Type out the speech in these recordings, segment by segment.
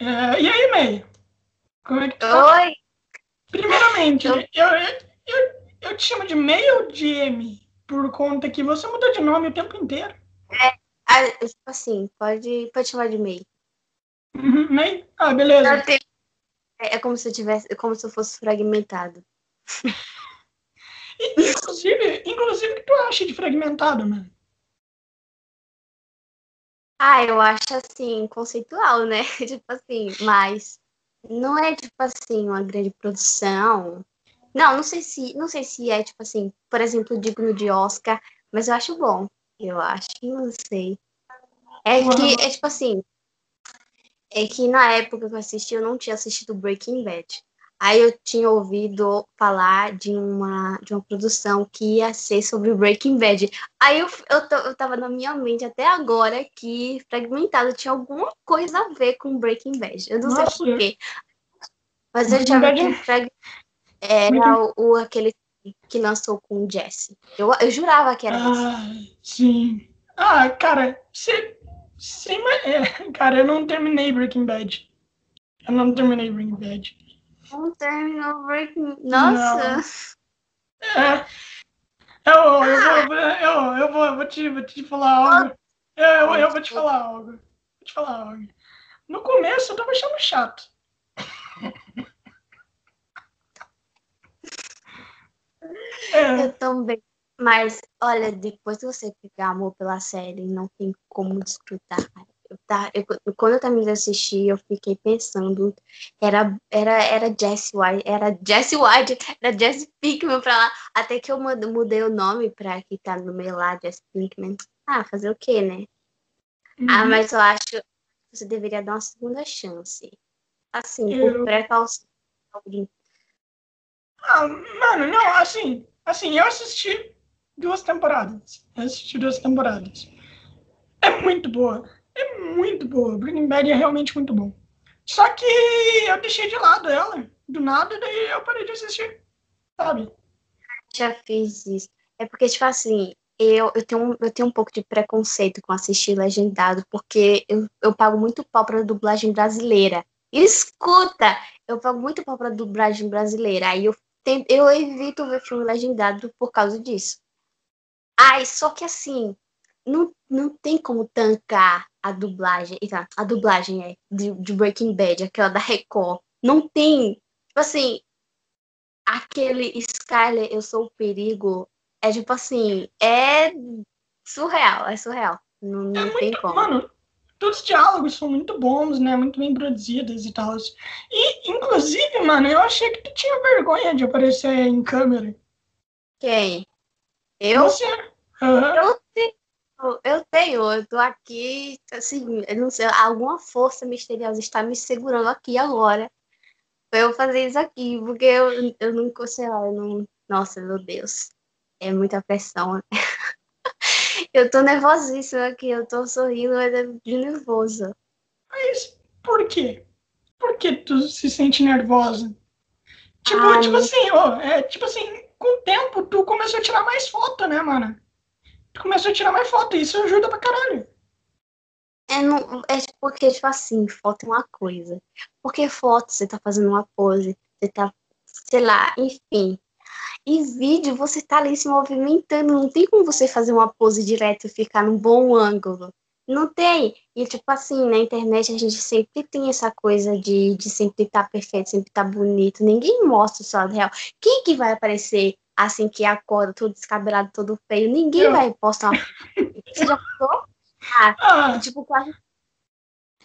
É, e aí, May? Como é que tá? Oi! Primeiramente, Eu- eu, eu, te chamo de May ou de M? Por conta que você mudou de nome o tempo inteiro. Ah, tipo assim, pode, pode chamar de May. Uhum, May? Ah, beleza. Tenho- É, é como se eu tivesse, é como se eu fosse fragmentado. Inclusive, inclusive, o que tu acha de fragmentado, mano? Ah, eu acho assim, conceitual, né? Tipo assim, mas não é tipo assim, uma grande produção. Não, não sei se, não sei se é tipo assim, por exemplo, digno de Oscar, mas eu acho bom. Eu acho, não sei. É que, é tipo assim, é que na época que eu assisti, eu não tinha assistido Breaking Bad. Aí eu tinha ouvido falar de uma, de uma produção que ia ser sobre Breaking Bad. Aí eu, eu, eu tava na minha mente até agora que Fragmentado tinha alguma coisa a ver com Breaking Bad. Eu não Nossa. sei porquê. Mas eu já vi que é- Frag... era o, o- aquele que lançou com o Jesse. Eu, eu jurava que era esse. Ah, sim. Ah, cara, você. é, cara, eu não terminei Breaking Bad. Eu não terminei Breaking Bad. Não terminou Breaking Nossa! É. Eu, eu, vou, eu, eu vou, vou, te, vou te falar algo. Eu, eu, eu vou te falar algo. Vou te falar algo. No começo eu tava achando chato. É, Eu também. Mas, olha, depois que você pegar amor pela série, não tem como desfrutar. cara. Eu tá, eu, quando eu terminei de assistir, eu fiquei pensando, era, era, era Jesse White, era Jesse White, era Jesse Pinkman pra lá, até que eu mud- mudei o nome pra que tá no meio lá, Jesse Pinkman. Ah, fazer o quê, né? Ah, uhum. mas eu acho que você deveria dar uma segunda chance. Assim, Eu- por precaução. Ah, mano, não, assim, assim, eu assisti duas temporadas. Eu assisti duas temporadas. É muito boa. É muito boa. Breaking Bad é realmente muito bom. Só que eu deixei de lado ela, do nada, daí eu parei de assistir. Sabe? já fiz isso. É porque, tipo assim, eu, eu, tenho, eu tenho um pouco de preconceito com assistir legendado, porque eu, eu pago muito pau pra dublagem brasileira. Escuta! Eu pago muito pau pra dublagem brasileira. Aí eu, eu evito ver filme legendado por causa disso. Ai, só que assim, não, não tem como tancar a dublagem. Eita, A dublagem é de, de Breaking Bad, aquela da Record. Não tem. Tipo assim, aquele Skyler, eu sou o perigo, é tipo assim, é surreal, é surreal. Não, não É tem muito, como. mano, todos os diálogos são muito bons, né? Muito bem produzidos e tal. E, inclusive, mano, eu achei que tu tinha vergonha de aparecer em câmera. Quem? Eu? Você. Aham. Eu eu tenho, eu tô aqui, assim, eu não sei, alguma força misteriosa está me segurando aqui agora pra eu fazer isso aqui, porque eu, eu não, sei lá, eu não. Nossa, meu Deus. É muita pressão. Eu tô nervosíssima aqui, eu tô sorrindo, mas é de nervoso. Mas por quê? Por que tu se sente nervosa? Tipo, tipo assim, ó, é, tipo assim, com o tempo tu começou a tirar mais foto, né, mano? Começou a tirar mais foto, e isso ajuda pra caralho. É, não, é porque, tipo assim, foto é uma coisa. Porque foto, você tá fazendo uma pose, você tá, sei lá, enfim. E vídeo, você tá ali se movimentando, não tem como você fazer uma pose direto e ficar num bom ângulo. Não tem. E, tipo assim, na internet a gente sempre tem essa coisa de, de sempre estar perfeito, sempre estar bonito. Ninguém mostra o seu lado real. Quem que vai aparecer assim que acorda, todo descabelado, todo feio? Ninguém Eu. vai postar uma. Você já postou? Ah, Ah, Tipo, quase.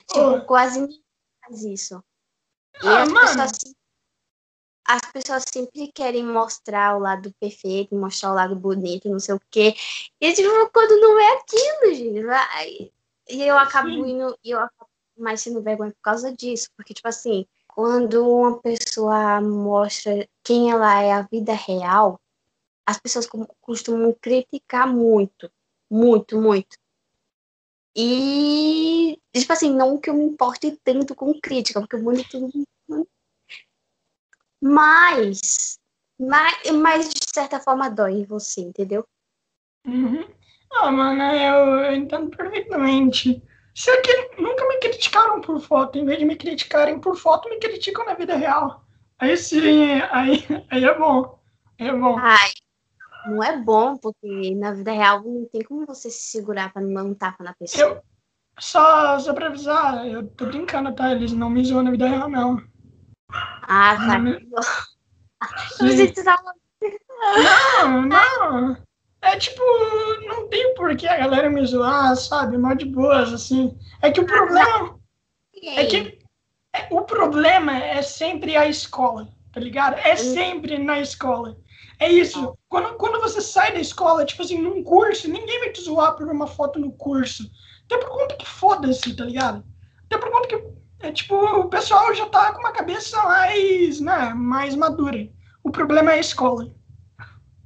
Tipo, Ô. quase ninguém faz isso. E Ah, as, mano. pessoas, as pessoas sempre querem mostrar o lado perfeito, mostrar o lado bonito, não sei o quê. E tipo, quando não é aquilo, gente. vai- E eu acabo Sim. indo, eu acabo mais sendo vergonha por causa disso. Porque, tipo assim, quando uma pessoa mostra quem ela é a vida real, as pessoas costumam criticar muito. Muito, muito. E, tipo assim, não que eu me importe tanto com crítica, porque mundo é tudo. Mas, mas, mas de certa forma dói em você, entendeu? uhum. ah, mano, eu, eu entendo perfeitamente. Se é que nunca me criticaram por foto, em vez de me criticarem por foto, me criticam na vida real. Aí sim, aí, aí é bom. Aí é bom. Ai, não é bom, porque na vida real não tem como você se segurar pra não dar um tapa na pessoa. Eu, só, só pra avisar, eu tô brincando, tá? Eles não me zoam na vida real, não. Ah, tá. Não, tá não, não. É tipo, não tem por que a galera me zoar, sabe? Mó de boas, assim. É que o problema. É que é, o problema é sempre a escola, tá ligado? É sempre na escola. É isso. Quando, quando você sai da escola, tipo assim, num curso, ninguém vai te zoar por uma foto no curso. Até por conta que foda-se, tá ligado? Até por conta que, é, tipo, o pessoal já tá com uma cabeça mais, né, mais madura. O problema é a escola.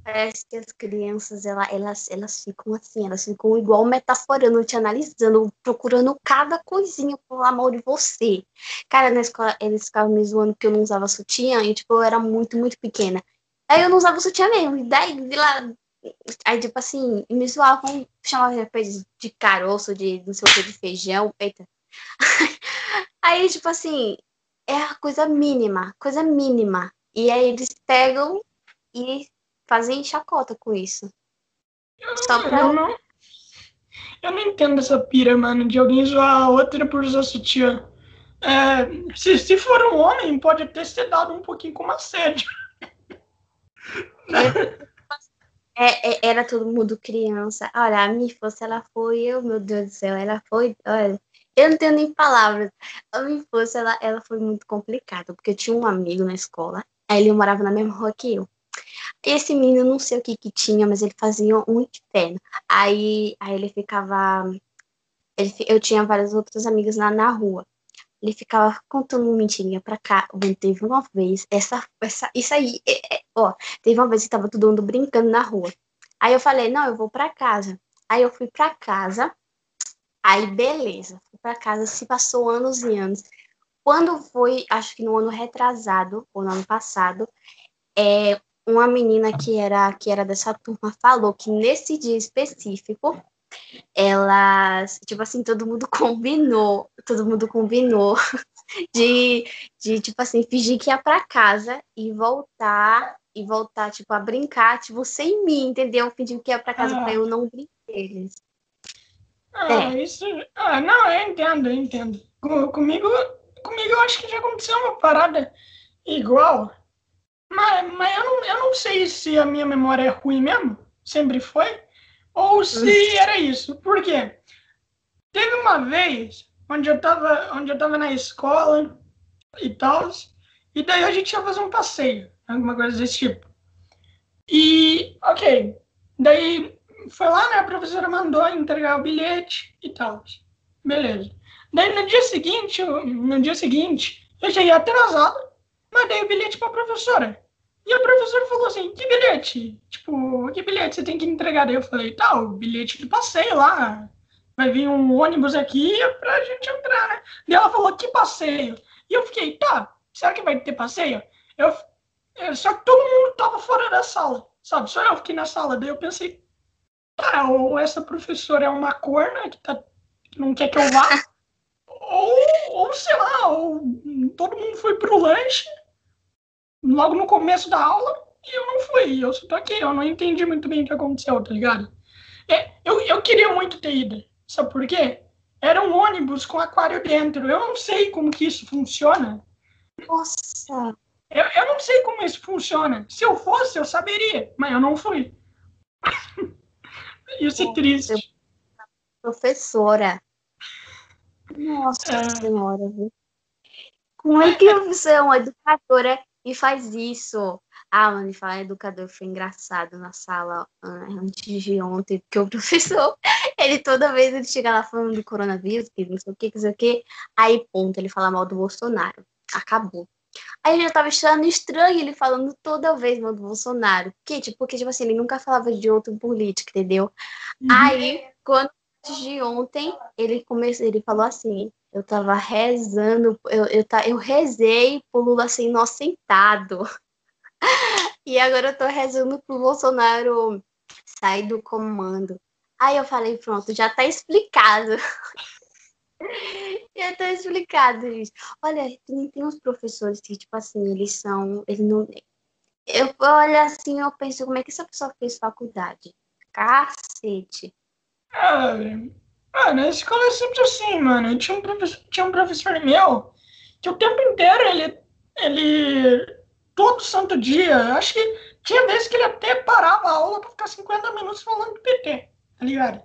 Parece que as crianças, ela, elas, elas ficam assim, elas ficam igual metaforando, te analisando, procurando cada coisinha pelo amor de você. Cara, na escola, eles ficavam me zoando porque eu não usava sutiã, e tipo, eu era muito, muito pequena. Aí eu não usava sutiã mesmo, e daí, de lá, aí tipo assim, me zoavam, chamavam de caroço, de não sei o que, de feijão, eita. Aí, tipo assim, é a coisa mínima, coisa mínima. E aí eles pegam e fazem chacota com isso. Só pra... Eu não, eu não entendo essa pira, mano, de alguém zoar a outra por usar sutiã. É, se, se for um homem, pode até ser dado um pouquinho como assédio. É, é, era todo mundo criança. Olha, a minha força, ela foi, eu, meu Deus do céu, ela foi, olha, eu não tenho nem palavras. A minha força, ela, ela foi muito complicada, porque eu tinha um amigo na escola, aí ele morava na mesma rua que eu. Esse menino, não sei o que que tinha, mas ele fazia um inferno. Aí, aí ele ficava. Ele, eu tinha várias outras amigas na, na rua. Ele ficava contando mentirinha pra cá. Teve uma vez, essa, essa, isso aí, é, é, ó, teve uma vez que tava todo mundo brincando na rua. Aí eu falei, não, eu vou pra casa. Aí eu fui pra casa, aí beleza, fui pra casa, se passou anos e anos. Quando foi, acho que no ano retrasado, ou no ano passado, é, uma menina que era, que era dessa turma falou que nesse dia específico, elas, tipo assim, todo mundo combinou, todo mundo combinou de, de tipo assim, fingir que ia para casa e voltar, e voltar, tipo, a brincar, tipo, sem mim, entendeu? Fingir que ia para casa ah. para eu não brincar eles. Ah, é. isso. Ah, não, eu entendo, eu entendo. Com, comigo, comigo eu acho que já aconteceu uma parada igual. Mas, mas eu, não, eu não sei se a minha memória é ruim mesmo, sempre foi, ou se era isso. Por quê? Teve uma vez onde eu tava, onde eu tava na escola e tal, e daí a gente ia fazer um passeio, alguma coisa desse tipo. E, ok, daí foi lá, né, a professora mandou entregar o bilhete e tal. Beleza. Daí no dia seguinte, no dia seguinte, eu cheguei atrasado mandei o bilhete para a professora. E a professora falou assim: que bilhete? Tipo, que bilhete você tem que entregar? Daí eu falei: tá, o bilhete de passeio lá. Vai vir um ônibus aqui pra gente entrar, né? E ela falou: que passeio? E eu fiquei: tá, será que vai ter passeio? Eu, eu, só que todo mundo tava fora da sala, sabe? Só eu fiquei na sala. Daí eu pensei: tá, ou essa professora é uma corna que, tá, que não quer que eu vá. ou, ou sei lá, ou todo mundo foi pro lanche logo no começo da aula e eu não fui. Eu só tô aqui, eu não entendi muito bem o que aconteceu, tá ligado? É, eu, eu queria muito ter ido. Sabe por quê? Era um ônibus com aquário dentro. Eu não sei como que isso funciona. Nossa! Eu, eu não sei como isso funciona. Se eu fosse, eu saberia, mas eu não fui. isso é triste. Professora. Nossa é... senhora, viu? Como é que você é uma educadora e faz isso? Ah, mano, falar educador foi engraçado na sala ah, antes de ontem, porque o professor, ele toda vez ele chega lá falando do coronavírus, que não sei o que, que não sei o que, aí ponto, ele fala mal do Bolsonaro. Acabou. Aí eu já tava achando estranho ele falando toda vez mal do Bolsonaro. Que, tipo, porque, tipo assim, ele nunca falava de outro político, entendeu? Uhum. Aí, quando antes de ontem, ele começou, ele falou assim: eu tava rezando, eu, eu, eu rezei pro Lula ser inocentado. e agora eu tô rezando pro Bolsonaro sair do comando. Aí eu falei, pronto, já tá explicado. Já tá explicado isso. Olha, tem, tem uns professores que, tipo assim, eles são. Eles não. Eu olho assim, eu penso, como é que essa pessoa fez faculdade? Cacete. Ah, ah, na escola é sempre assim, mano. Tinha um professor, tinha um professor meu que o tempo inteiro ele. ele todo santo dia, acho que tinha vezes que ele até parava a aula pra ficar 50 minutos falando de PT, tá ligado?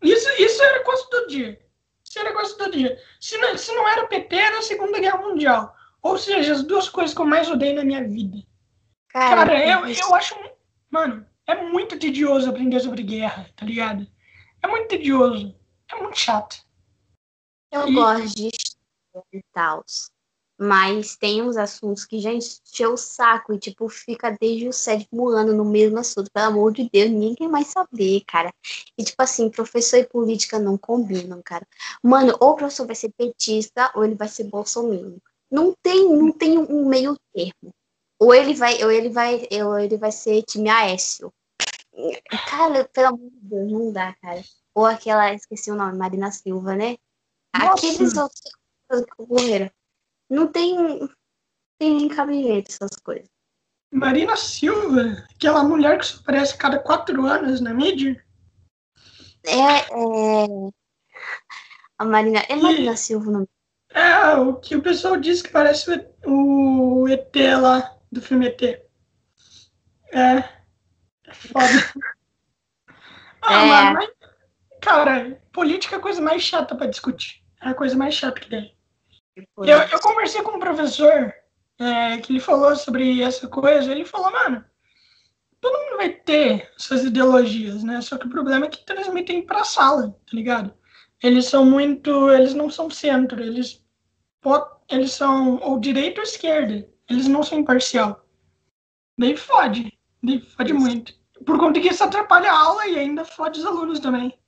Isso, isso era coisa do dia. Isso era coisa do dia. Se não, se não era PT, era a Segunda Guerra Mundial. Ou seja, as duas coisas que eu mais odeio na minha vida. Cara, Cara eu, eu acho. Mano, é muito tedioso aprender sobre guerra, tá ligado? É muito tedioso. É muito chato. Eu e... gosto de e tal. Mas tem uns assuntos que já encheu o saco e, tipo, fica desde o sétimo ano no mesmo assunto. Pelo amor de Deus, ninguém mais saber, cara. E, tipo assim, professor e política não combinam, cara. Mano, ou o professor vai ser petista ou ele vai ser bolsominion. Não tem, não tem um meio termo. Ou ele vai, ou ele vai, ou ele vai ser time Aécio. Cara, pelo amor de Deus, não dá, cara. Ou aquela, esqueci o nome, Marina Silva, né? Nossa. Aqueles outros que ocorreram. Não tem, tem cabimento essas coisas. Marina Silva, aquela mulher que só aparece cada quatro anos na mídia? É, é... A Marina. É Marina e... Silva não? É, o que o pessoal diz que parece o, ET lá, do filme ET. É. É foda. ah, é. Mas, cara, política é a coisa mais chata pra discutir. É a coisa mais chata que tem. Eu, eu conversei com um professor é, que ele falou sobre essa coisa. Ele falou, mano, todo mundo vai ter suas ideologias, né? Só que o problema é que transmitem pra sala, tá ligado? Eles são muito. Eles não são centro, eles, eles são ou direita ou esquerda. Eles não são imparcial. Daí fode. Daí fode isso. muito. Por conta que isso atrapalha a aula e ainda fode os alunos também.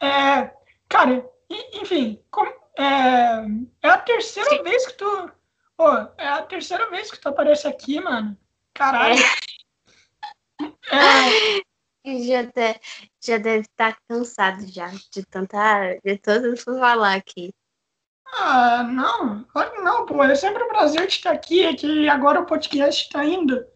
É, cara, enfim, como, é, é a terceira Sim. vez que tu. Pô, é a terceira vez que tu aparece aqui, mano. Caralho. É. é. Já, de, já deve estar tá cansado já de tanta. de tanto falar aqui. Ah, não, claro que não, pô. É sempre um prazer te estar aqui. É que agora o podcast está indo.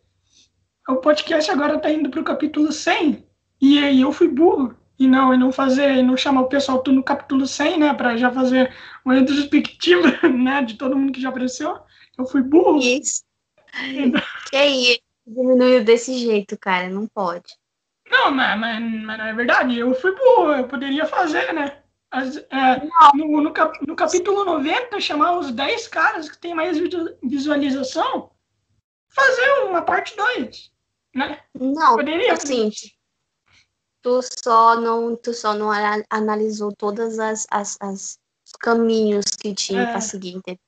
O podcast agora está indo para o capítulo 100. E aí eu fui burro e não, e não fazer, e não chamar o pessoal tudo no capítulo 100, né, para já fazer uma retrospectiva, né, de todo mundo que já apareceu. Eu fui burro. Isso. Que aí, diminuiu desse jeito, cara, não pode. Não, mas, mas, mas não é verdade, eu fui burro, eu poderia fazer, né? As, é, no, no, cap, no, capítulo 90, chamar os 10 caras que tem mais visualização, fazer uma parte 2, né? Não, poderia assim, tu só não, tu só não analisou todas as, as, as os caminhos que tinha é. para seguir, entendeu?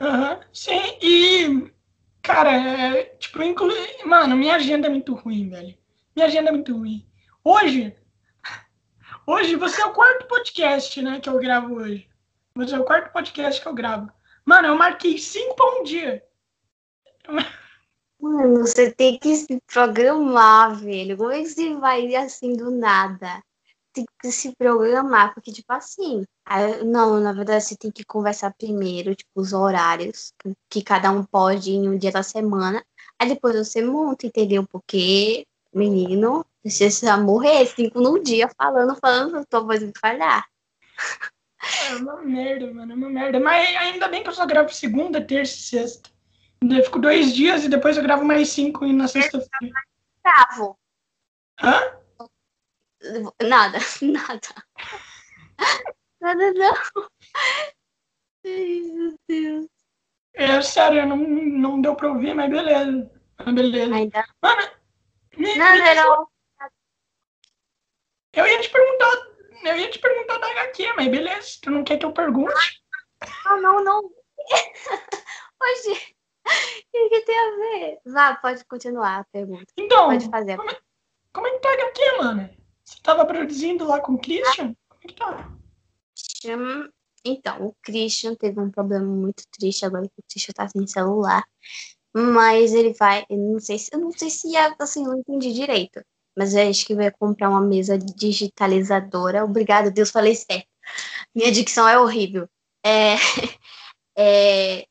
Uhum, sim, e cara, é, tipo, inclui, mano, minha agenda é muito ruim, velho. Minha agenda é muito ruim. Hoje, hoje você é o quarto podcast, né, que eu gravo hoje. Você é o quarto podcast que eu gravo. Mano, eu marquei cinco para um dia. Mano, você tem que se programar, velho. Como é que você vai assim do nada? Tem que se programar, porque, tipo assim, não, na verdade você tem que conversar primeiro, tipo, os horários que cada um pode em um dia da semana. Aí depois você monta, entendeu? Porque, menino, você morrer cinco no dia falando, falando, tua voz vai falhar. É uma merda, mano, é uma merda. Mas ainda bem que eu só gravo segunda, terça e sexta. Eu fico dois dias e depois eu gravo mais cinco e na sexta-feira. Gravo. Hã? Nada, nada. Nada não. Ai, meu Deus. É sério, não, não deu pra ouvir, mas beleza. Beleza. Ainda. Mano, me, nada, me não. Eu ia te perguntar, eu ia te perguntar da HQ, mas beleza, tu não quer que eu pergunte? Não, não, não. Hoje, o que tem a ver? Vá, pode continuar a pergunta. Então, pode fazer. Como é, como é que tá aqui, mano? Você tava produzindo lá com o Christian? Como é que tá? Então, o Christian teve um problema muito triste agora que o Christian tá sem celular. Mas ele vai, eu não sei se, eu não sei se é, assim, eu não entendi direito. Mas eu acho que vai comprar uma mesa digitalizadora. Obrigado, Deus, falei certo. Minha dicção é horrível. É. é...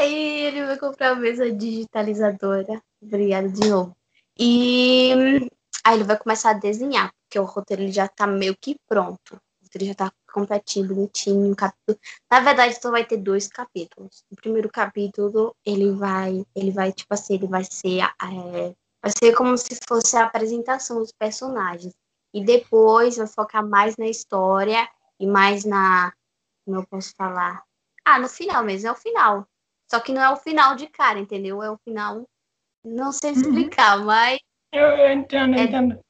Aí ele vai comprar uma mesa digitalizadora. Obrigada de novo. E aí ele vai começar a desenhar, porque o roteiro ele já tá meio que pronto. O roteiro já tá completinho, bonitinho, um capítulo. Na verdade, só vai ter dois capítulos. O primeiro capítulo, ele vai, ele vai, tipo assim, ele vai ser, é, vai ser como se fosse a apresentação dos personagens. E depois vai focar mais na história e mais na, como eu posso falar? Ah, no final mesmo, é o final. Só que não é o final de cara, entendeu? É o final, não sei uhum. explicar, uhum. mas... Eu, eu entendo, eu é... entendo.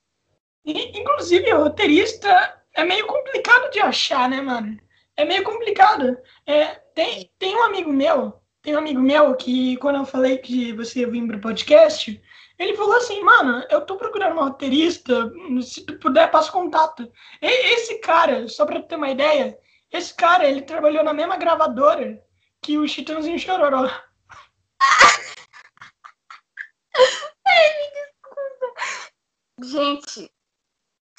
inclusive, o roteirista é meio complicado de achar, né, mano? É meio complicado. É, tem, tem um amigo meu, tem um amigo meu que quando eu falei que você ia vir pro podcast, ele falou assim, mano, eu tô procurando uma roteirista, se tu puder, passa contato. E, esse cara, só pra ter uma ideia, esse cara, ele trabalhou na mesma gravadora que o Chitãozinho Chororó. Ai, me desculpa. Gente,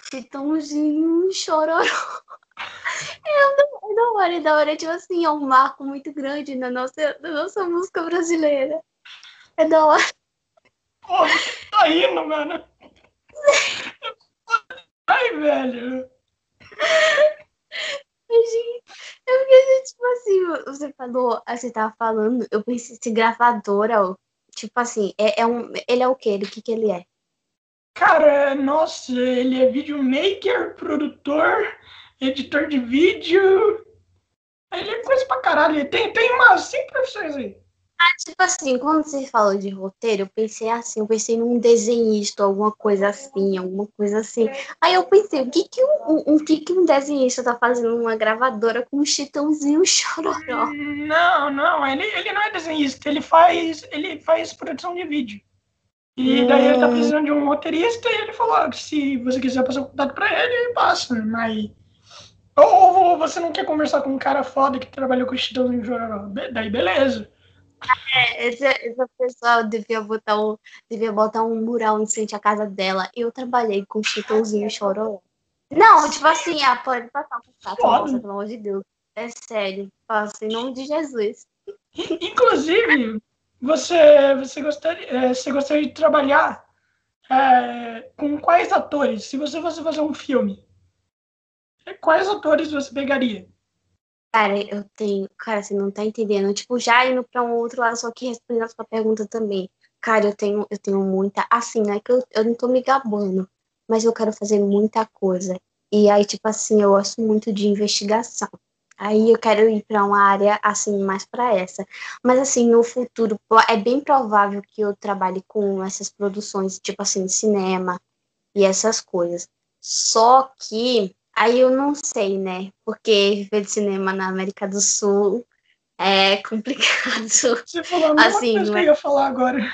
Chitãozinho Chororó. É da hora, é da hora. É tipo assim, é um marco muito grande na nossa, na nossa música brasileira. É da hora. Porra, tá indo, mano. Ai, velho. Gente, eu fiquei tipo assim, você falou, você tava falando, eu pensei esse gravador, tipo assim, é, é um, ele é o quê? O que que ele é? Cara, nossa, ele é videomaker, produtor, editor de vídeo. Ele é coisa pra caralho. Tem, tem umas cinco profissões aí. Ah, tipo assim, quando você falou de roteiro, eu pensei assim, eu pensei num desenhista, alguma coisa assim, alguma coisa assim. Aí eu pensei, o que que um, um, que que um desenhista tá fazendo numa gravadora com um chitãozinho chororó? Não, não, ele, ele não é desenhista, ele faz, ele faz produção de vídeo. E daí ele tá hum. precisando de um roteirista e ele falou que se você quiser passar o contato pra ele, ele passa, mas... Ou, ou, você não quer conversar com um cara foda que trabalhou com o Chitãozinho Chororó, daí beleza. É, essa, essa pessoa devia botar, um, devia botar um mural em frente à casa dela. Eu trabalhei com Chitãozinho Chororó. Não, tipo assim, ah, pode passar um contato, moça, pelo amor de Deus. É sério, passa em nome de Jesus. Inclusive, você, você, gostaria, é, você gostaria de trabalhar é, com quais atores? Se você fosse fazer um filme, quais atores você pegaria? Cara, eu tenho. Cara, você não tá entendendo. Tipo, já indo pra um outro lado, só que respondendo a sua pergunta também. Cara, eu tenho, eu tenho muita. Assim, não é que eu, eu não tô me gabando, mas eu quero fazer muita coisa. E aí, tipo assim, eu gosto muito de investigação. Aí eu quero ir para uma área assim mais para essa. Mas assim, no futuro é bem provável que eu trabalhe com essas produções, tipo assim, cinema e essas coisas. Só que aí eu não sei, né? Porque viver de cinema na América do Sul é complicado. Você falou a assim, coisa que eu é ia falar agora.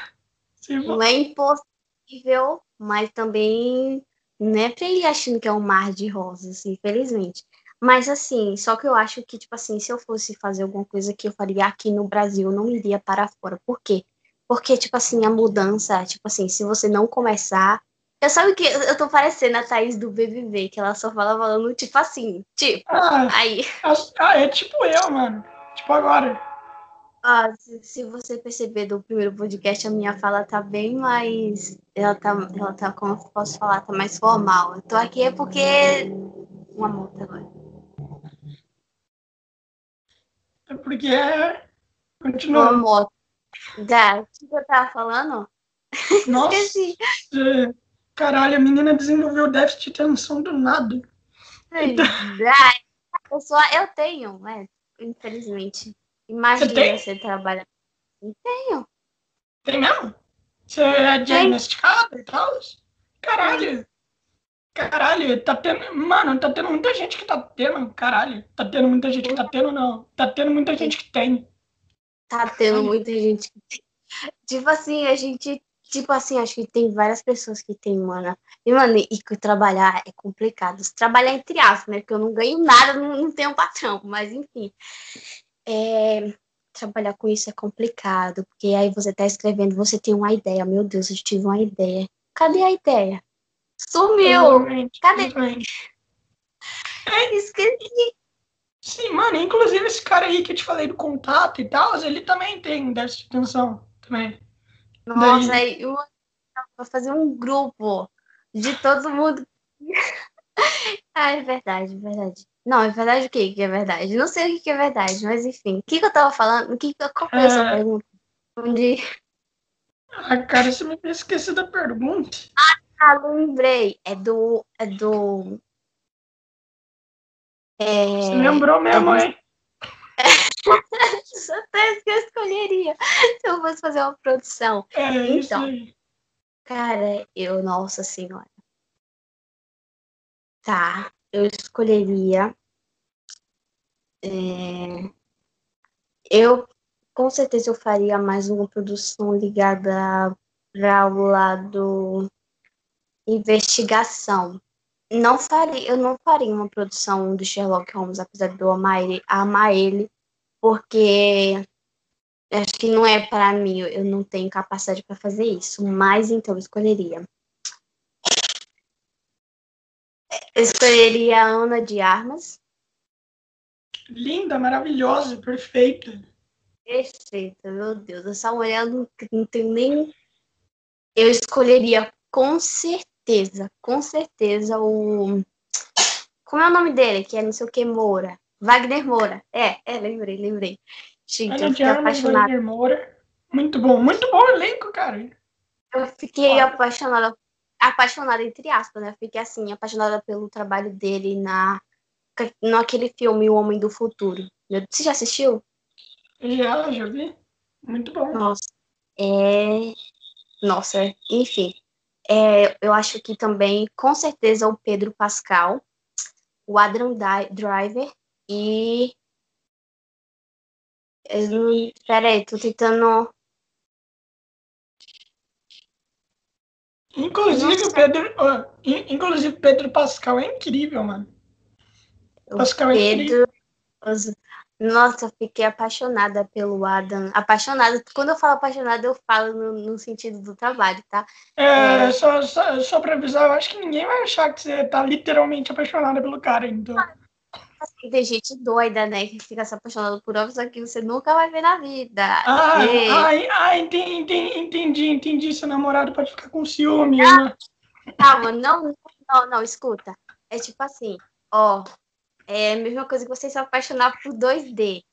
Não é impossível, mas também não é para ir achando que é um mar de rosas, infelizmente. Mas assim, só que eu acho que, tipo assim, se eu fosse fazer alguma coisa que eu faria aqui no Brasil, eu não iria para fora. Por quê? Porque, tipo assim, a mudança, tipo assim, se você não começar. Eu sabe que eu tô parecendo a Thaís do BBB, que ela só fala falando, tipo assim, tipo, ah, aí. Ah, é tipo eu, mano. Tipo agora. Ah, se, se, você perceber do primeiro podcast, a minha fala tá bem mais. Ela tá, ela tá, como eu posso falar, tá mais formal. Eu tô aqui é porque. Uma multa agora. É porque é. Continua. Uma moto. Da, o que eu tava falando? Nossa. Esqueci. Caralho, a menina desenvolveu déficit de atenção do nada. Então... Eu, só, eu tenho, mas, infelizmente. Imagina você, você trabalhar. Tenho. Tem mesmo? Você é diagnosticada e tal? Caralho. Caralho, tá tendo. Mano, tá tendo muita gente que tá tendo. Caralho. Tá tendo muita gente que tá tendo, não. Tá tendo muita gente que tem. Tá tendo muita gente que tem. Tipo assim, a gente. Tipo assim, acho que tem várias pessoas que tem, mano. E, mano, e que trabalhar é complicado. Trabalhar entre aspas, né? Porque eu não ganho nada, não, não tenho patrão. Mas, enfim. É, trabalhar com isso é complicado. Porque aí você tá escrevendo, você tem uma ideia. Meu Deus, eu tive uma ideia. Cadê a ideia? Sumiu! Cadê? Esqueci. Sim, mano, inclusive esse cara aí que eu te falei do contato e tal, ele também tem déficit de atenção também. Nossa, aí eu vou fazer um grupo de todo mundo. ah, é verdade, é verdade. Não, é verdade o que que é verdade? Não sei o que que é verdade, mas enfim. O que que eu tava falando? O que, qual foi a sua É. pergunta? Onde... Ah, cara, você me fez esquecer da pergunta. Ah, lembrei. É do. É do. É... Você lembrou mesmo, é- hein? Até que eu escolheria se eu fosse fazer uma produção. É Então. Cara, eu, nossa senhora. Tá, eu escolheria. é, eu, com certeza, eu faria mais uma produção ligada para o lado investigação. Não faria, eu não faria uma produção do Sherlock Holmes, apesar de eu amar ele, amar ele porque acho que não é para mim, eu não tenho capacidade para fazer isso, mas então eu escolheria. Eu escolheria a Ana de Armas. Linda, maravilhosa, perfeita. Perfeita, meu Deus, essa mulher não, não tem nem. Eu escolheria com certeza, com certeza o. Como é o nome dele? Que é não sei o que Moura. Wagner Moura. É, é, lembrei, lembrei. Gente, eu fiquei apaixonada. Wagner Moura. Muito bom, muito bom elenco, cara. Eu fiquei apaixonada, apaixonada entre aspas, né? Fiquei assim, apaixonada pelo trabalho dele na naquele filme O Homem do Futuro. Você já assistiu? Já, já vi. Muito bom. Nossa, é. Nossa, enfim. É, eu acho que também, com certeza, o Pedro Pascal, o Adam Di- Driver e. Eu não- Peraí, tô tentando. Inclusive o Pedro, inclusive Pedro Pascal é incrível, mano. O Pascal é incrível. Pedro. Nossa, eu fiquei apaixonada pelo Adam. Apaixonada. Quando eu falo apaixonada, eu falo no, no sentido do trabalho, tá? É, É. Só, só, só pra avisar, eu acho que ninguém vai achar que você tá literalmente apaixonada pelo cara, então. Assim, tem gente doida, né? Que fica se apaixonando por homem, só que você nunca vai ver na vida. Ah, É. ah, ah entendi, entendi, entendi, entendi. Seu namorado pode ficar com ciúme, né? Calma, não, não, não, escuta. É tipo assim, ó. É a mesma coisa que você se apaixonar por 2D.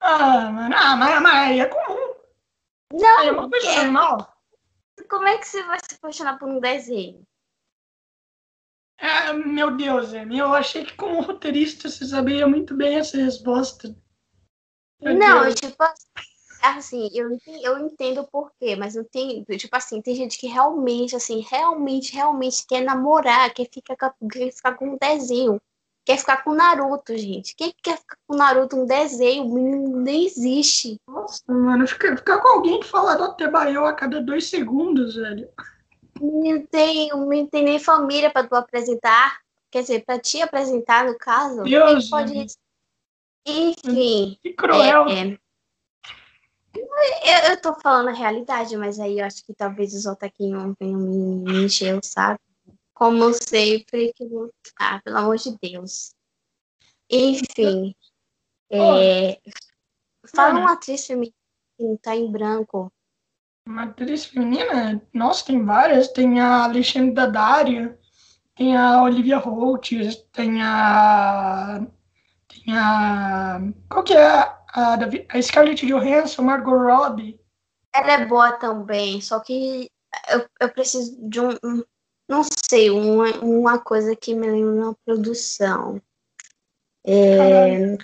Ah, mano, ah, mas, mas é comum. Não, é uma coisa é- normal. como é que você vai se apaixonar por um desenho? É, meu Deus, eu achei que como roteirista você sabia muito bem essa resposta. Meu Não, Deus. tipo assim, eu, eu entendo o porquê, mas não tem, tipo assim, tem gente que realmente, assim, realmente, realmente quer namorar, quer ficar quer ficar com um desenho, quer ficar com Naruto, gente. Quem quer ficar com Naruto um desenho? Nem existe. Nossa, mano, ficar, ficar com alguém que fala do Atebayo a cada dois segundos, velho. O menino tem, o menino tem nem família pra tu apresentar, quer dizer, pra te apresentar, no caso. Deus, pode... Enfim. Que cruel. É, é. Eu, eu tô falando a realidade, mas aí eu acho que talvez os otaquinhos venham me, me encher saco. Como sempre, que vou- Ah, pelo amor de Deus. Enfim. É... Fala uma atriz feminina que tá em branco. Uma atriz feminina, nossa, tem várias. Tem a Alexandre Daddario, tem a Olivia Holt, tem a. Tem a. Qual que é a, a, da Vi- a Scarlett Johansson, Margot Robbie? Ela é boa também, só que eu, eu preciso de um- não sei, uma, uma coisa que me lembra uma produção. É,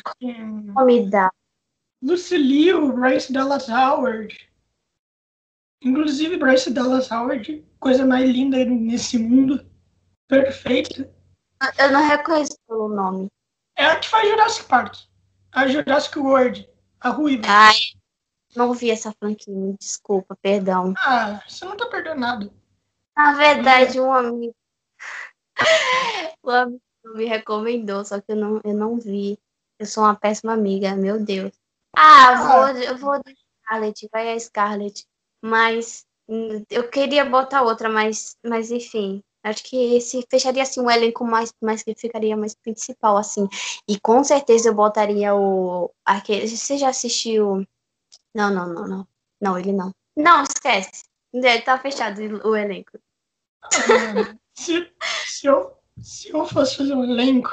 como me dá? Lucy Liu, Bryce Dallas Howard. Inclusive, Bryce Dallas Howard, coisa mais linda nesse mundo. Perfeita. Eu não reconheço pelo nome. É a que faz Jurassic Park. A Jurassic World. A Ruiva. Ai, não vi essa franquia, me desculpa, perdão. Ah, você não tá perdendo nada. Na verdade, um amigo. um amigo me recomendou, só que eu não, eu não vi. Eu sou uma péssima amiga, meu Deus. Ah, vou, eu vou de Scarlett, vai a Scarlett. Mas hum, eu queria botar outra, mas, mas enfim. Acho que esse fecharia assim um elenco mais, mais que ficaria mais principal assim. E com certeza eu botaria o aquele, você já assistiu? Não, não, não, não. Não, ele não. Não, esquece. Ele tá fechado o elenco. Ah, se, se, eu, se eu fosse fazer um elenco,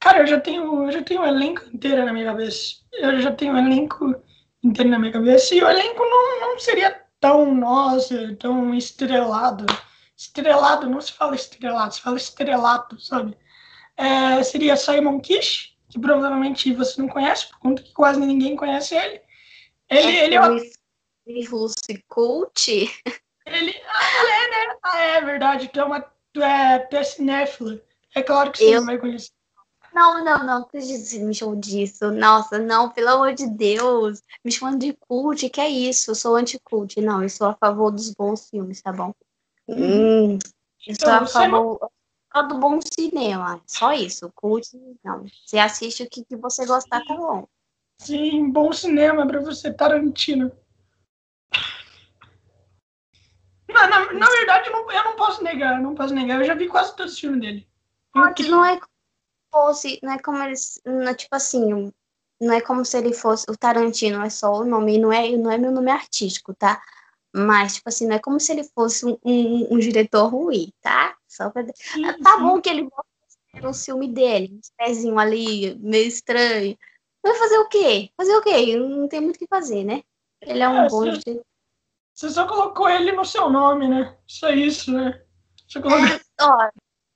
cara, eu já tenho, eu já tenho um elenco inteiro na minha cabeça. Eu já tenho um elenco inteiro na minha cabeça e o elenco não, não seria tão, nossa, tão estrelado estrelado, não se fala estrelado, se fala estrelato, sabe? É, seria Simon Kish, que provavelmente você não conhece, por conta que quase ninguém conhece ele. Ele é, ele é, Lucy Cult? Ele, ah, é, né? Ah, é verdade, tu é uma tu é, tu é cinéfila. É claro que você Eu... não vai conhecer. Não, não, não, me chamou disso. Nossa, não, pelo amor de Deus. Me chamando de cult, que é isso? Eu sou anti-cult. Não, eu sou a favor dos bons filmes, tá bom? Hum, eu sou a favor não... do bom cinema. Só isso. Curte, não. Você assiste o que, que você gostar, tá bom. Sim, bom cinema para você, Tarantino. Na, na, na verdade, eu não, eu não posso negar, não posso negar. Eu já vi quase todos os filmes dele. Não é como fosse, não é como eles, não tipo assim, não é como se ele fosse o Tarantino, é só o nome, não é, não é meu nome artístico, tá? Mas, tipo assim, não é como se ele fosse um, um, um diretor ruim, tá? Só pra... Sim, tá sim. bom que ele mostra um filme dele, um pezinho ali, meio estranho. Vai fazer o quê? Fazer o quê? Não tem muito o que fazer, né? Ele é um é, bom diretor. Você só colocou ele no seu nome, né? Só isso, né? Você colocou... É, ó,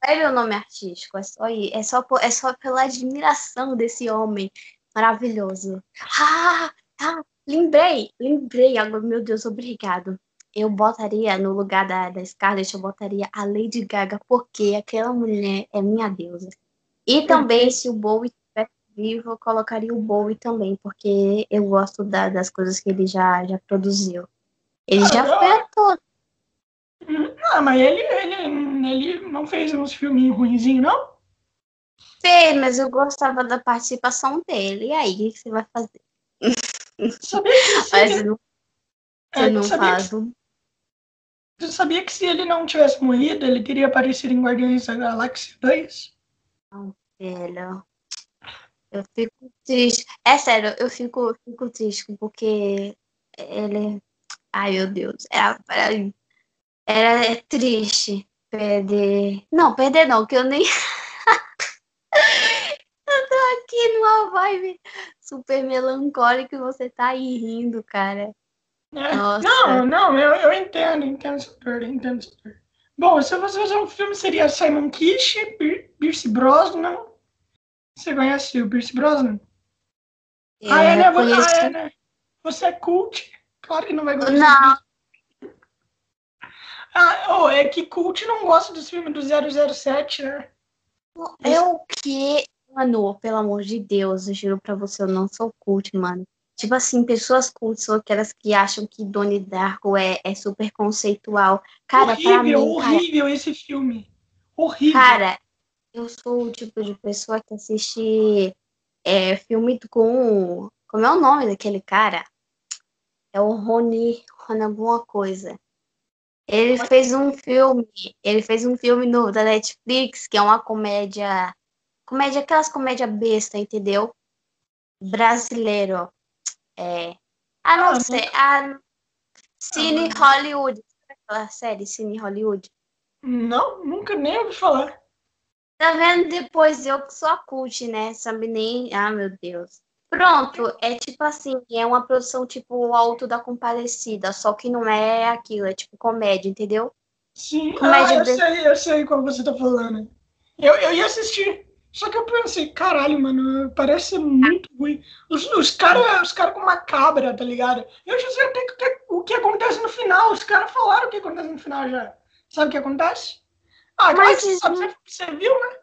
é meu nome artístico, é só, é, só, é só pela admiração desse homem maravilhoso. Ah, ah, Lembrei, lembrei agora, meu Deus, obrigado. Eu botaria no lugar da, da Scarlett, eu botaria a Lady Gaga, porque aquela mulher é minha deusa. E também, se o Bowie estivesse vivo, eu colocaria o Bowie também, porque eu gosto da, das coisas que ele já, já produziu. Ele ah, já eu... foi ator. Ah, mas ele, ele, ele não fez uns filminhos ruinzinhos, não? Fez, mas eu gostava da participação dele. E aí, o que você vai fazer? Sabia que Mas ele... não, é, não faz. Que... Você sabia que se ele não tivesse morrido, ele teria aparecido em Guardiões da Galáxia 2? Não, velho. Eu fico triste. É sério, eu fico, fico triste porque ele. Ai, meu Deus. Era, era, era é triste perder. Não, perder não, que eu nem. eu tô aqui numa vibe super melancólico e você tá aí rindo, cara. É. Não, não, eu, eu entendo, entendo super, entendo super. Bom, se você fazer um filme, seria Simon Kish, Pierce Brosnan. Você conhece o Pierce Brosnan? Eu ah, é, né? Conheço... Ah, é, né? Você é cult? Claro que não vai gostar. Não. Ah, oh, é que cult não gosta dos filmes do 007, né? É o que Mano, pelo amor de Deus, eu juro pra você, eu não sou cult, mano. Tipo assim, pessoas cult são aquelas que acham que Donnie Darko é, é super conceitual. Cara, horrível, mim, horrível cara, esse filme. Horrível. Cara, eu sou o tipo de pessoa que assiste é, filme com. Como é o nome daquele cara? É o Rony, Rony alguma coisa. Ele fez um filme, ele fez um filme no, da Netflix, que é uma comédia Comédia, aquelas comédia besta, entendeu? Brasileiro. É. Ah, não ah, sei. Ah, Cine ah, Hollywood. Aquela série Cine Hollywood? Não, nunca nem ouvi falar. Tá vendo? Depois eu que sou a cult, né? Sabe nem. Ah, meu Deus. Pronto, é tipo assim, é uma produção tipo Alto da Comparecida, só que não é aquilo, é tipo comédia, entendeu? Sim, comédia ah, eu sei, eu sei qual você tá falando. Eu, eu ia assistir. Só que eu pensei, caralho, mano, parece muito ruim. Os, os caras os cara com uma cabra, tá ligado? Eu já sei o que, o que acontece no final. Os caras falaram o que acontece no final já. Sabe o que acontece? Ah, Mas, você, você viu, né?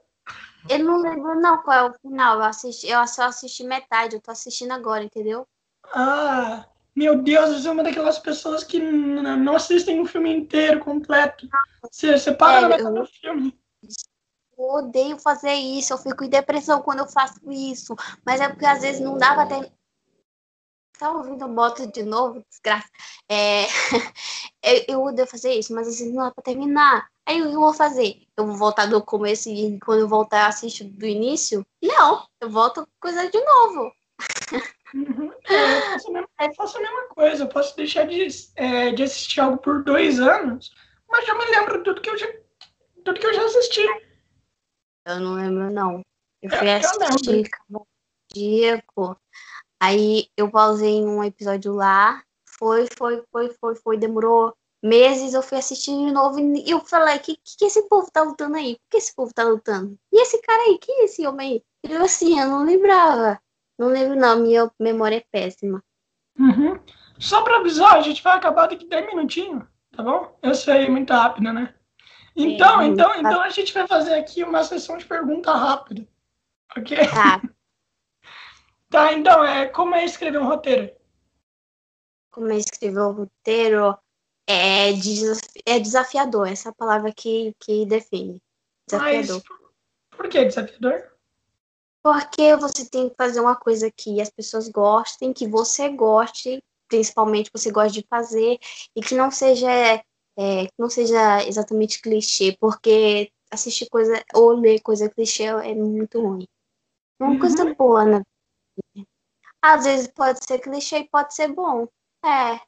Eu não lembro não qual é o final. Eu, assisti, eu só assisti metade, eu tô assistindo agora, entendeu? Ah, meu Deus, você é uma daquelas pessoas que não assistem o filme inteiro, completo. Você, você para é, eu... filme. Eu odeio fazer isso, eu fico em depressão quando eu faço isso. Mas é porque às vezes não dá pra ter. Tá ouvindo boto de novo, desgraça. É... eu, eu odeio fazer isso, mas às vezes não dá pra terminar. Aí o que eu vou fazer? Eu vou voltar do começo e quando eu voltar a assistir do início? Não, eu volto coisa de novo. Uhum. É, eu, faço mesma, eu, faço a mesma coisa. Eu posso deixar de, é, de assistir algo por dois anos, mas já me lembro tudo que eu já, tudo que eu já assisti. Eu não lembro, não. Eu fui é, assistir Cardíaco. Aí eu pausei um episódio lá. Foi, foi, foi, foi, foi. Demorou meses. Eu fui assistindo de novo e eu falei: que, que, esse povo tá lutando aí? Por que esse povo tá lutando? E esse cara aí? Que é esse homem aí? Eu assim, eu não lembrava. Não lembro, não. Minha memória é péssima. Uhum. Só pra avisar, a gente vai acabar daqui 10 minutinhos, tá bom? Eu sei, muito rápido, né? Então, é, então, então a gente vai fazer aqui uma sessão de pergunta rápida. Ok? Tá. tá, então, é, como é escrever um roteiro? Como é escrever um roteiro? É, é desafiador, essa é palavra que, que define. Desafiador. Mas por que desafiador? Porque você tem que fazer uma coisa que as pessoas gostem, que você goste, principalmente você gosta de fazer, e que não seja, é, que não seja exatamente clichê, porque assistir coisa ou ler coisa clichê é muito ruim. Uma uhum. coisa boa, né? Às vezes pode ser clichê e pode ser bom. É.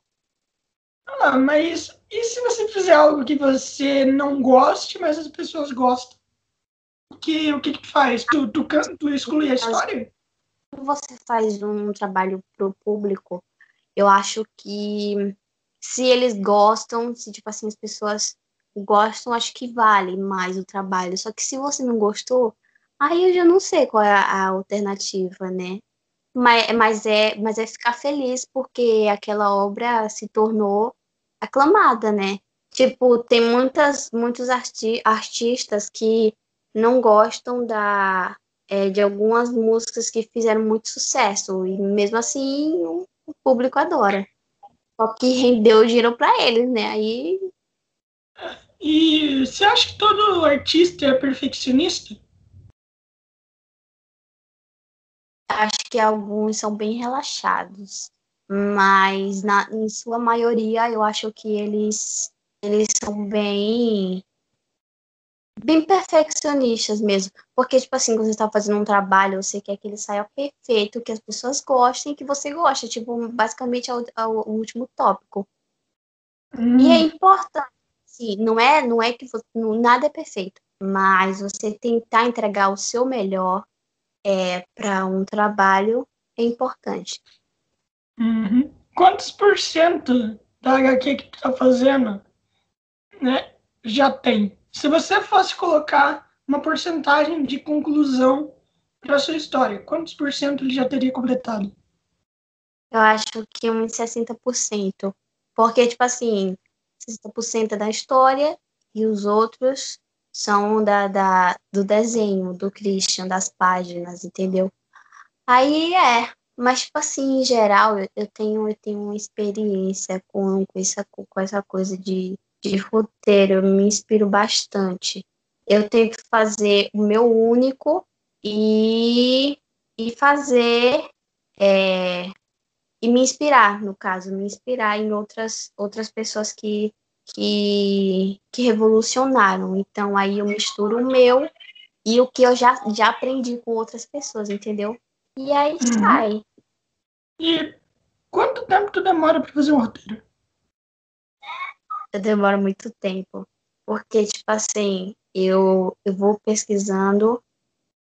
Ah, mas e se você fizer algo que você não goste, mas as pessoas gostam? que, o que, que tu faz? Tu, tu, tu exclui a história? Quando você faz um trabalho pro público, eu acho que se eles gostam, se tipo assim as pessoas gostam, acho que vale mais o trabalho. Só que se você não gostou, aí eu já não sei qual é a alternativa, né? Mas, mas, é, mas é ficar feliz porque aquela obra se tornou aclamada, né? Tipo, tem muitas, muitos arti artistas que não gostam da, é, de algumas músicas que fizeram muito sucesso. E mesmo assim o, público adora. Só que rendeu dinheiro para eles, né? Aí. E você acha que todo artista é perfeccionista? Acho que alguns são bem relaxados, mas na, em sua maioria eu acho que eles, eles são bem bem perfeccionistas mesmo. Porque, tipo assim, quando você tá fazendo um trabalho, você quer que ele saia perfeito, que as pessoas gostem, que você gosta. Tipo, basicamente é o, é o último tópico. Hum. E é importante, sim, não é, não é que nada é perfeito, mas você tentar entregar o seu melhor é, para um trabalho é importante. Uhum. Quantos por cento da HQ que tu tá fazendo né, já tem? Se você fosse colocar uma porcentagem de conclusão para sua história, quantos por cento ele já teria completado? Eu acho que uns 60%. Porque, tipo assim, 60% é da história e os outros são da, da, do desenho, do Christian, das páginas, entendeu? Aí é, mas, tipo assim, em geral, eu tenho, eu tenho uma experiência com, com, essa, com essa coisa de de roteiro, eu me inspiro bastante. Eu tenho que fazer o meu único e, e fazer é, e me inspirar, no caso, me inspirar em outras, outras pessoas que, que, que revolucionaram. Então aí eu misturo o meu e o que eu já, já aprendi com outras pessoas, entendeu? E aí uhum. sai. E quanto tempo tu demora para fazer um roteiro? eu demoro muito tempo. Porque, tipo assim, eu, eu vou pesquisando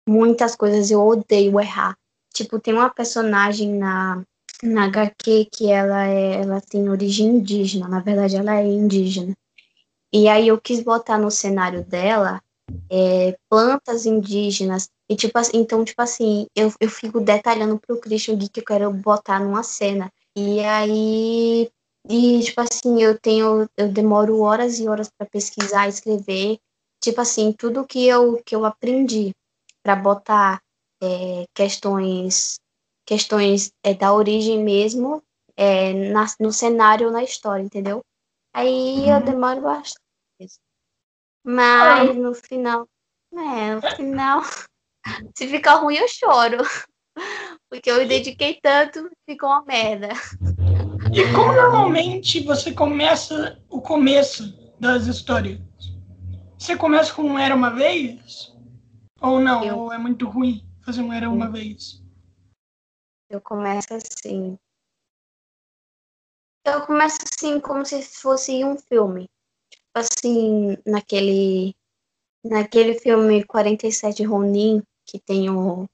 muitas coisas, eu odeio errar. Tipo, tem uma personagem na, na HQ que ela, é, ela tem origem indígena, na verdade ela é indígena. E aí eu quis botar no cenário dela é, plantas indígenas. E tipo então, tipo assim, eu, eu fico detalhando pro Christian o que eu quero botar numa cena. E aí e, tipo assim, eu tenho, eu demoro horas e horas para pesquisar, escrever, tipo assim, tudo que eu, que eu aprendi para botar é, questões, questões é, da origem mesmo é, na, no cenário ou na história, entendeu? Aí eu uhum. demoro bastante. Mas no final, é, no final, se ficar ruim eu choro. Porque eu me dediquei tanto, ficou uma merda. E como normalmente você começa o começo das histórias? Você começa com um Era Uma Vez? Ou não? Eu- Ou é muito ruim fazer um Era Uma Vez? Eu começo assim. Eu começo assim como se fosse um filme. Tipo assim, naquele. Naquele filme 47 Ronin, que tem o.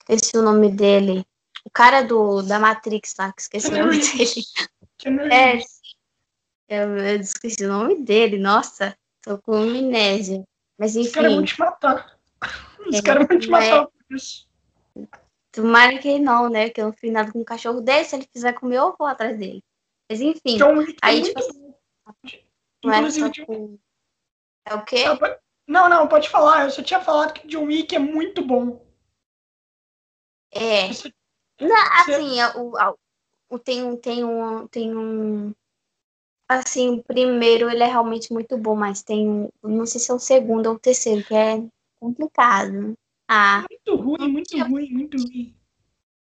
Esqueci o nome dele. O cara do, da Matrix lá, que esqueci o nome dele. É, eu, eu esqueci o nome dele, nossa, tô com amnésia. Mas Os caras vão enfim, te matar. Os É, caras vão te matar por isso. Tomara que não, né? Que eu não fiz nada com um cachorro desse, se ele quiser comer, eu vou atrás dele. Mas enfim, John Wick é aí tipo bom. começa Inclusive, John- com. É o quê? Não, não, pode falar. Eu só tinha falado que John Wick é muito bom. É. Você- Não, você- assim, o, o, o- tem um, tem um, tem um. Assim, o primeiro ele é realmente muito bom, mas tem um. Não sei se é o segundo ou o terceiro, que é complicado. Ah, Muito ruim, muito ruim, muito ruim.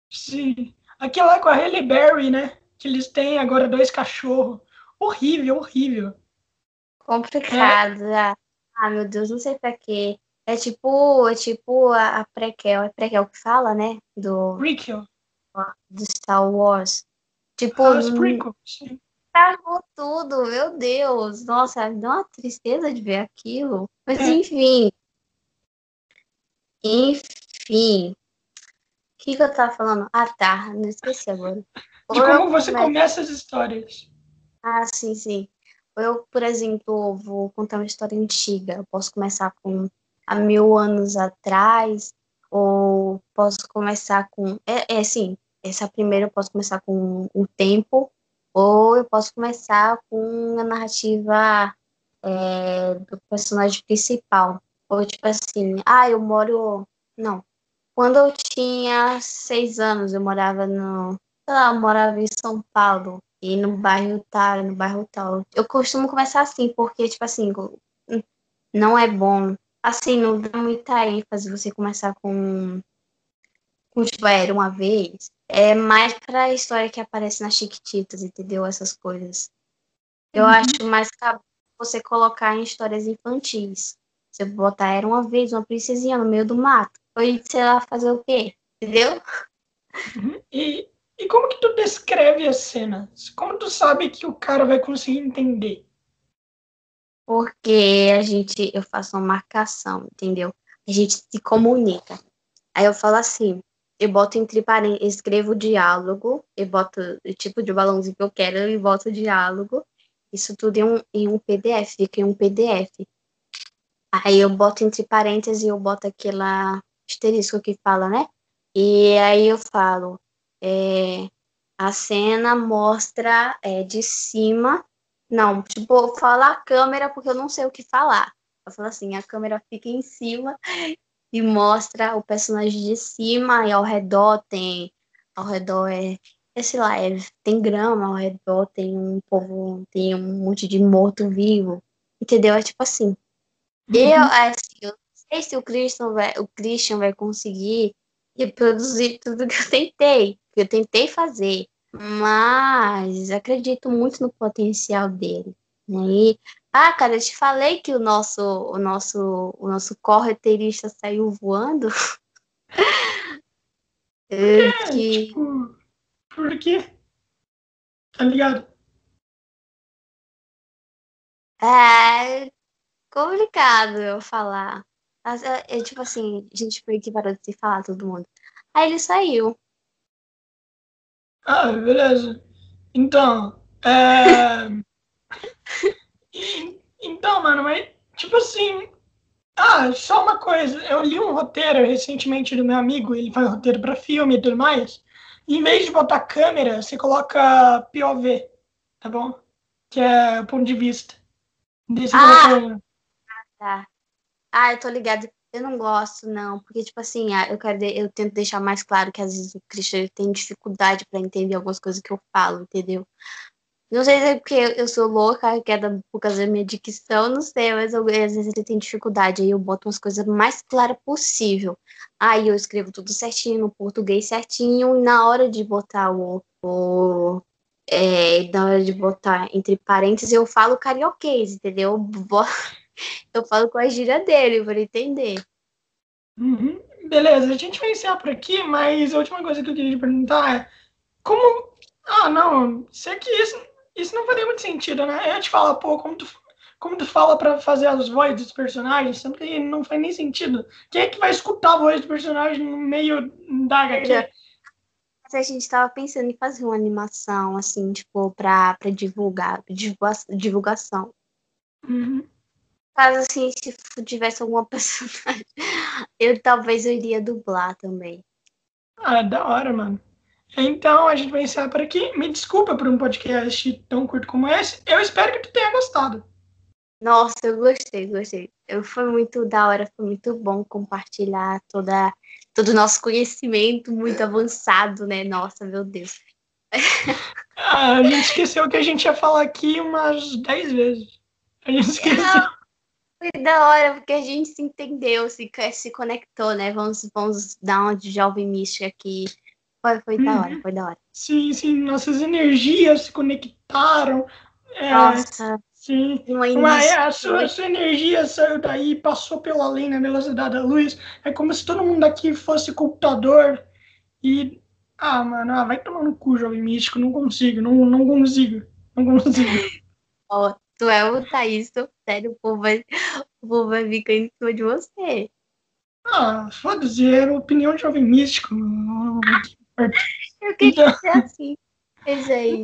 Sim. Aquele lá com a Halle Berry, né? Que eles têm agora dois cachorros. Horrível, horrível. complicado. Ah, ah, meu Deus, não sei pra quê. É tipo, é tipo a, a prequel, é prequel que fala, né? Do, Prequel. do Star Wars. Tipo, Ah, os prequel. Sim. Estragou tudo, meu Deus. Nossa, dá uma tristeza de ver aquilo. Mas É. enfim. Enfim. O que, que eu tava falando? Ah, tá. Não esqueci agora. De Ou eu como você começo- começa as histórias. Ah, sim, sim. Eu, por exemplo, vou contar uma história antiga. Eu posso começar com há mil anos atrás, ou posso começar com. É, é sim, essa primeira eu posso começar com o tempo, ou eu posso começar com a narrativa é, do personagem principal. Ou tipo assim, ah, eu moro. Não. Quando eu tinha seis anos, eu morava no. Sei lá, eu morava em São Paulo. E no bairro tal, no bairro tal. Eu costumo começar assim, porque, tipo assim, não é bom. Assim, não dá muita ênfase você começar com. com tipo, era uma vez. É mais pra história que aparece nas Chiquititas, entendeu? Essas coisas. Eu Uhum. acho mais você colocar em histórias infantis. Você botar era uma vez uma princesinha no meio do mato. Ou sei lá, fazer o quê? Entendeu? Uhum. E, e como que tu descreve as cenas? Como tu sabe que o cara vai conseguir entender? Porque a gente, eu faço uma marcação, entendeu? A gente se comunica. Aí eu falo assim, eu boto entre parênteses, escrevo o diálogo, eu boto o tipo de balãozinho que eu quero e boto o diálogo. Isso tudo em um, em um PDF, fica em um PDF. Aí eu boto entre parênteses e eu boto aquela asterisco que fala, né? E aí eu falo, é, a cena mostra é, de cima não, tipo, eu falo a câmera porque eu não sei o que falar. Eu falo assim, a câmera fica em cima e mostra o personagem de cima e ao redor tem. Ao redor é. é sei lá, é, tem grama, ao redor tem um povo, tem um monte de morto-vivo. Entendeu? É tipo assim. Eu, assim, eu não sei se o Christian vai, o Christian vai conseguir reproduzir tudo que eu tentei. Que eu tentei fazer mas acredito muito no potencial dele. Né? E, ah, cara, eu te falei que o nosso, o nosso, o nosso correteirista saiu voando. É, que, tipo, por quê? Tá ligado? é complicado eu falar. É, é tipo assim, a gente foi que parou de se falar todo mundo. Aí ele saiu. Ah, beleza. Então, é... então, mano, mas, tipo assim... Ah, só uma coisa. Eu li um roteiro recentemente do meu amigo, ele faz roteiro pra filme e tudo mais. E em vez de botar câmera, você coloca POV, tá bom? Que é o ponto de vista. Você Ah! Tá. Ah, eu tô ligado. Eu não gosto, não, porque, tipo assim, ah, eu quero, de- eu tento deixar mais claro que às vezes o Christian tem dificuldade pra entender algumas coisas que eu falo, entendeu? Não sei se é porque eu sou louca, que é por causa da minha dicção, não sei, mas eu- às vezes ele tem dificuldade, aí eu boto umas coisas mais claras possível. Aí eu escrevo tudo certinho, no português certinho, e na hora de botar o, o é, na hora de botar entre parênteses, eu falo carioquês, entendeu? Eu falo com a gíria dele para entender. Uhum. Beleza, a gente vai encerrar por aqui, mas a última coisa que eu queria te perguntar é como. Ah, não, sei que isso, isso não faria muito sentido, né? Eu te falar, pô, como tu, como tu fala pra fazer as vozes dos personagens, sempre não faz nem sentido. Quem é que vai escutar a voz do personagem no meio da HQ? Mas a gente tava pensando em fazer uma animação, assim, tipo, pra, pra divulgar, divulgação. Uhum. Caso assim, se tivesse alguma personagem, eu talvez eu iria dublar também. Ah, da hora, mano. Então a gente vai encerrar por aqui. Me desculpa por um podcast tão curto como esse. Eu espero que tu tenha gostado. Nossa, eu gostei, gostei. Eu, foi muito da hora, foi muito bom compartilhar toda, todo o nosso conhecimento muito avançado, né? Nossa, meu Deus. Ah, a gente esqueceu que a gente ia falar aqui umas 10 vezes. A gente esqueceu. Não, foi da hora, porque a gente se entendeu, se, se conectou, né? Vamos, vamos dar uma de jovem mística aqui. Foi, foi da hora, uhum. foi da hora. Sim, sim, nossas energias se conectaram. É, Nossa. Sim, uma, é, a, sua, a sua energia saiu daí, passou pela além na velocidade da luz. É como se todo mundo aqui fosse computador. E. Ah, mano, ah, vai tomar no cu, jovem místico. Não consigo, não, não consigo. Não consigo. Ó, tu é o Thaís, tô sério, o povo vai, o povo vai ficar em cima de você. Ah, foda-se, é a opinião de jovem místico. Eu queria então... ser assim. Mas aí.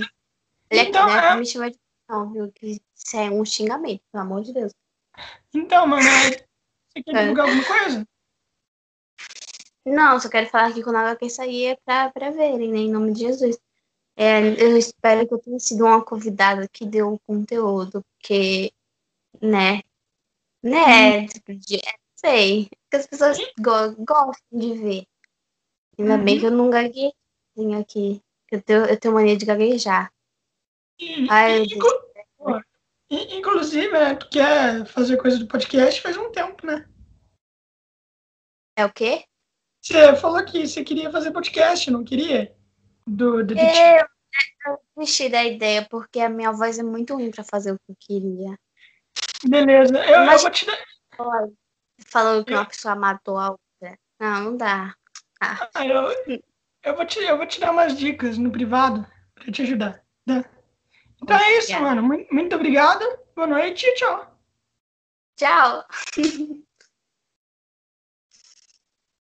Então, né, é... me chama de não, viu? Isso é um xingamento, pelo amor de Deus. Então, mano, você quer divulgar alguma coisa? Não, só quero falar que quando a HQ sair é pra, pra verem, né? Em nome de Jesus. É, eu espero que eu tenha sido uma convidada que deu conteúdo, porque, né? Né? Hum. Tipo, de, sei. Que as pessoas go gostam de ver. Ainda uhum. bem que eu não gaguejei aqui. Eu tenho, eu tenho mania de gaguejar. Ai, inclu inclusive, né, tu quer fazer coisa do podcast faz um tempo, né? É o quê? Você falou que você queria fazer podcast, não queria? Do, do, eu, eu desisti da ideia, porque a minha voz é muito ruim pra fazer o que eu queria. Beleza, eu, Mas, eu vou te dar. Falando que uma pessoa matou a outra. Não, não dá. Ah. Ah, eu, eu, vou te, eu vou te dar umas dicas no privado pra te ajudar. Né? Então é isso, mano. Muito, muito obrigado. Boa noite e tchau. Tchau.